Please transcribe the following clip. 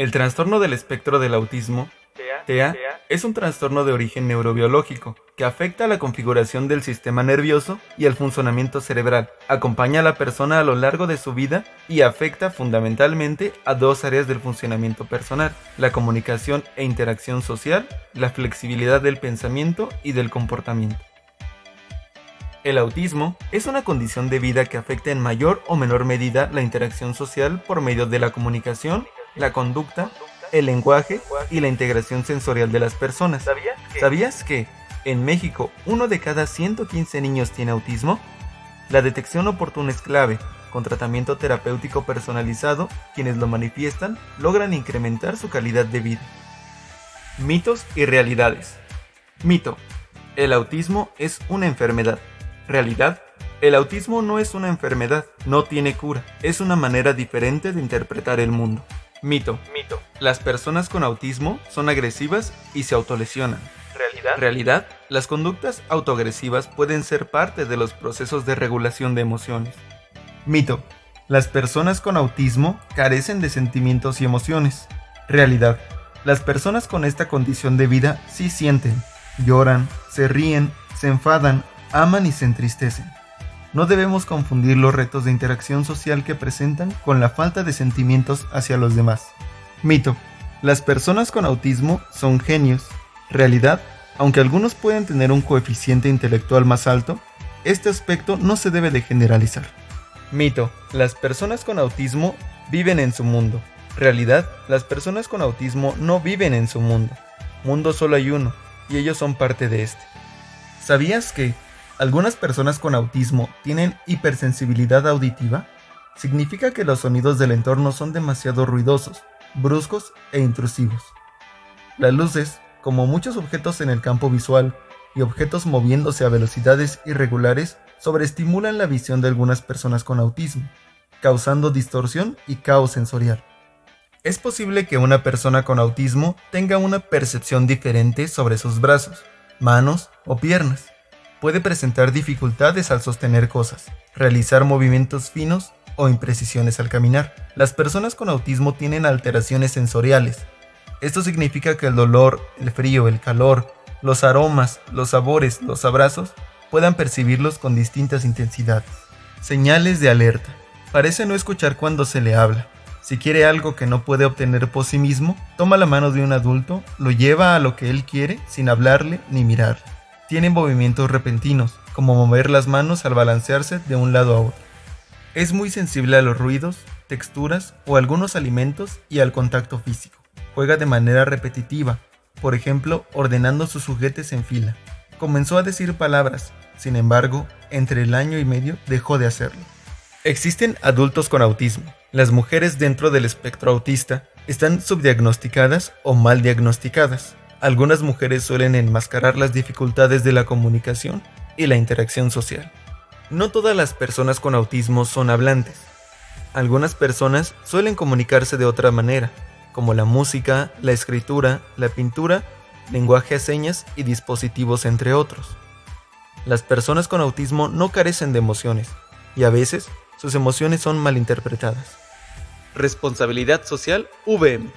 El trastorno del espectro del autismo, TEA, es un trastorno de origen neurobiológico que afecta a la configuración del sistema nervioso y al funcionamiento cerebral. Acompaña a la persona a lo largo de su vida y afecta fundamentalmente a dos áreas del funcionamiento personal, la comunicación e interacción social, la flexibilidad del pensamiento y del comportamiento. El autismo es una condición de vida que afecta en mayor o menor medida la interacción social por medio de la comunicación, la conducta, el lenguaje y la integración sensorial de las personas. ¿Sabías que en México uno de cada 115 niños tiene autismo? La detección oportuna es clave. Con tratamiento terapéutico personalizado, quienes lo manifiestan logran incrementar su calidad de vida. Mitos y realidades. Mito. El autismo es una enfermedad. Realidad. El autismo no es una enfermedad, no tiene cura, es una manera diferente de interpretar el mundo. Mito. Mito. Las personas con autismo son agresivas y se autolesionan. Realidad. Realidad. Las conductas autoagresivas pueden ser parte de los procesos de regulación de emociones. Mito. Las personas con autismo carecen de sentimientos y emociones. Realidad. Las personas con esta condición de vida sí sienten, lloran, se ríen, se enfadan, aman y se entristecen. No debemos confundir los retos de interacción social que presentan con la falta de sentimientos hacia los demás. Mito. Las personas con autismo son genios. Realidad, aunque algunos pueden tener un coeficiente intelectual más alto, este aspecto no se debe de generalizar. Mito. Las personas con autismo viven en su mundo. Realidad, las personas con autismo no viven en su mundo. Mundo solo hay uno, y ellos son parte de este. ¿Sabías que algunas personas con autismo tienen hipersensibilidad auditiva. Significa que los sonidos del entorno son demasiado ruidosos, bruscos e intrusivos. Las luces, como muchos objetos en el campo visual y objetos moviéndose a velocidades irregulares, sobreestimulan la visión de algunas personas con autismo, causando distorsión y caos sensorial. Es posible que una persona con autismo tenga una percepción diferente sobre sus brazos, manos o piernas puede presentar dificultades al sostener cosas, realizar movimientos finos o imprecisiones al caminar. Las personas con autismo tienen alteraciones sensoriales. Esto significa que el dolor, el frío, el calor, los aromas, los sabores, los abrazos, puedan percibirlos con distintas intensidades. Señales de alerta. Parece no escuchar cuando se le habla. Si quiere algo que no puede obtener por sí mismo, toma la mano de un adulto, lo lleva a lo que él quiere sin hablarle ni mirarle tienen movimientos repentinos, como mover las manos al balancearse de un lado a otro. Es muy sensible a los ruidos, texturas o algunos alimentos y al contacto físico. Juega de manera repetitiva, por ejemplo, ordenando sus juguetes en fila. Comenzó a decir palabras, sin embargo, entre el año y medio dejó de hacerlo. Existen adultos con autismo. Las mujeres dentro del espectro autista están subdiagnosticadas o mal diagnosticadas. Algunas mujeres suelen enmascarar las dificultades de la comunicación y la interacción social. No todas las personas con autismo son hablantes. Algunas personas suelen comunicarse de otra manera, como la música, la escritura, la pintura, lenguaje a señas y dispositivos entre otros. Las personas con autismo no carecen de emociones y a veces sus emociones son malinterpretadas. Responsabilidad social VM